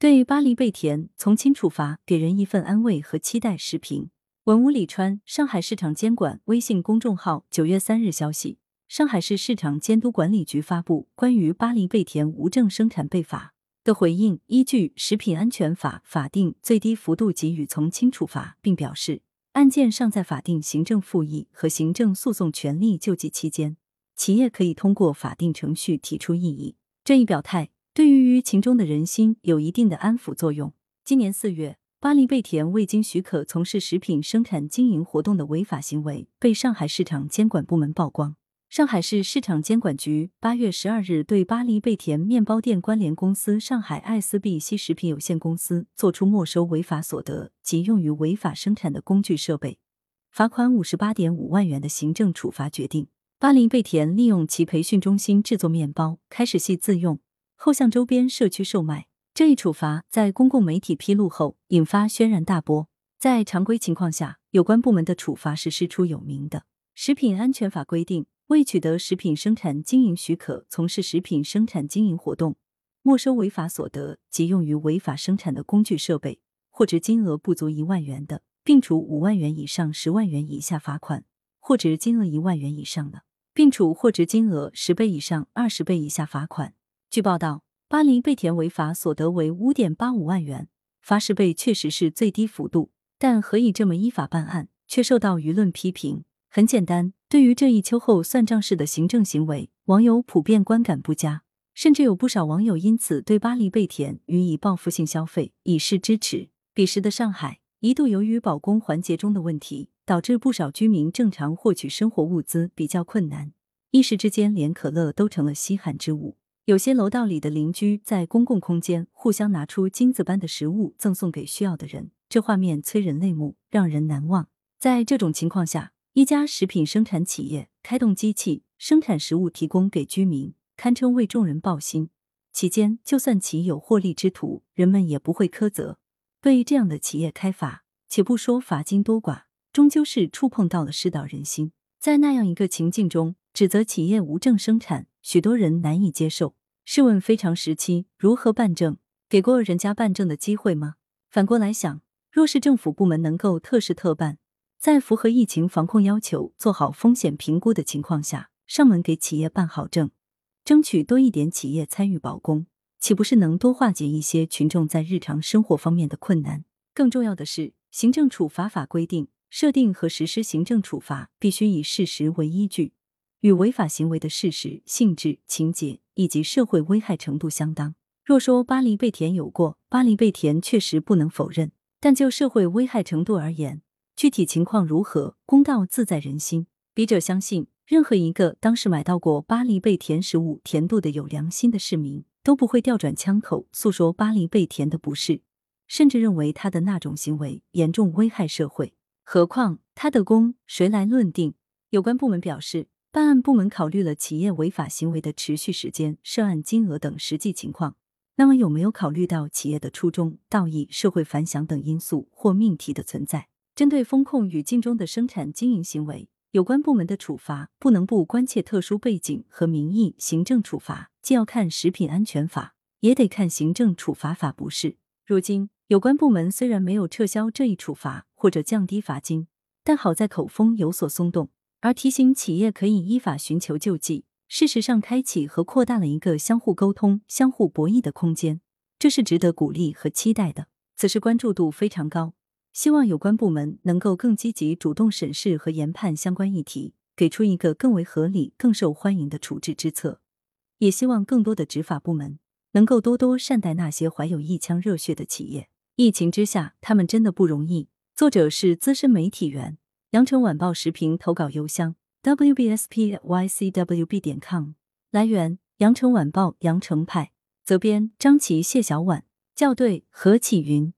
对巴黎贝甜从轻处罚给人一份安慰和期待。视频文屋李川，上海市场监管微信公众号九月三日消息，上海市市场监督管理局发布关于巴黎贝甜无证生产被罚的回应，依据《食品安全法》法定最低幅度给予从轻处罚，并表示案件尚在法定行政复议和行政诉讼权利救济期间，企业可以通过法定程序提出异议。这一表态。对于舆情中的人心有一定的安抚作用。今年四月，巴黎贝甜未经许可从事食品生产经营活动的违法行为被上海市场监管部门曝光。上海市市场监管局八月十二日对巴黎贝甜面包店关联公司上海爱思碧西食品有限公司作出没收违法所得及用于违法生产的工具设备，罚款五十八点五万元的行政处罚决定。巴黎贝甜利用其培训中心制作面包，开始系自用。后向周边社区售卖，这一处罚在公共媒体披露后引发轩然大波。在常规情况下，有关部门的处罚是师出有名的。食品安全法规定，未取得食品生产经营许可从事食品生产经营活动，没收违法所得及用于违法生产的工具设备，或值金额不足一万元的，并处五万元以上十万元以下罚款；或值金额一万元以上的，并处或值金额十倍以上二十倍以下罚款。据报道，巴黎贝甜违法所得为五点八五万元，罚十倍确实是最低幅度，但何以这么依法办案，却受到舆论批评？很简单，对于这一秋后算账式的行政行为，网友普遍观感不佳，甚至有不少网友因此对巴黎贝甜予以报复性消费，以示支持。彼时的上海，一度由于保供环节中的问题，导致不少居民正常获取生活物资比较困难，一时之间连可乐都成了稀罕之物。有些楼道里的邻居在公共空间互相拿出金子般的食物赠送给需要的人，这画面催人泪目，让人难忘。在这种情况下，一家食品生产企业开动机器生产食物提供给居民，堪称为众人抱薪。期间，就算其有获利之徒，人们也不会苛责。对于这样的企业开罚，且不说罚金多寡，终究是触碰到了世道人心。在那样一个情境中，指责企业无证生产，许多人难以接受。试问非常时期如何办证？给过人家办证的机会吗？反过来想，若是政府部门能够特事特办，在符合疫情防控要求、做好风险评估的情况下，上门给企业办好证，争取多一点企业参与保供，岂不是能多化解一些群众在日常生活方面的困难？更重要的是，行政处罚法规定，设定和实施行政处罚必须以事实为依据。与违法行为的事实、性质、情节以及社会危害程度相当。若说巴黎贝甜有过，巴黎贝甜确实不能否认。但就社会危害程度而言，具体情况如何，公道自在人心。笔者相信，任何一个当时买到过巴黎贝甜食物甜度的有良心的市民，都不会调转枪口诉说巴黎贝甜的不是，甚至认为他的那种行为严重危害社会。何况他的功谁来论定？有关部门表示。办案部门考虑了企业违法行为的持续时间、涉案金额等实际情况，那么有没有考虑到企业的初衷、道义、社会反响等因素或命题的存在？针对风控语境中的生产经营行为，有关部门的处罚不能不关切特殊背景和民意。行政处罚既要看食品安全法，也得看行政处罚法，不是？如今有关部门虽然没有撤销这一处罚或者降低罚金，但好在口风有所松动。而提醒企业可以依法寻求救济，事实上开启和扩大了一个相互沟通、相互博弈的空间，这是值得鼓励和期待的。此事关注度非常高，希望有关部门能够更积极主动审视和研判相关议题，给出一个更为合理、更受欢迎的处置之策。也希望更多的执法部门能够多多善待那些怀有一腔热血的企业。疫情之下，他们真的不容易。作者是资深媒体人。羊城晚报时评投稿邮箱：wbspycwb 点 com。来源：羊城晚报羊城派。责编：张琪、谢小婉。校对：何启云。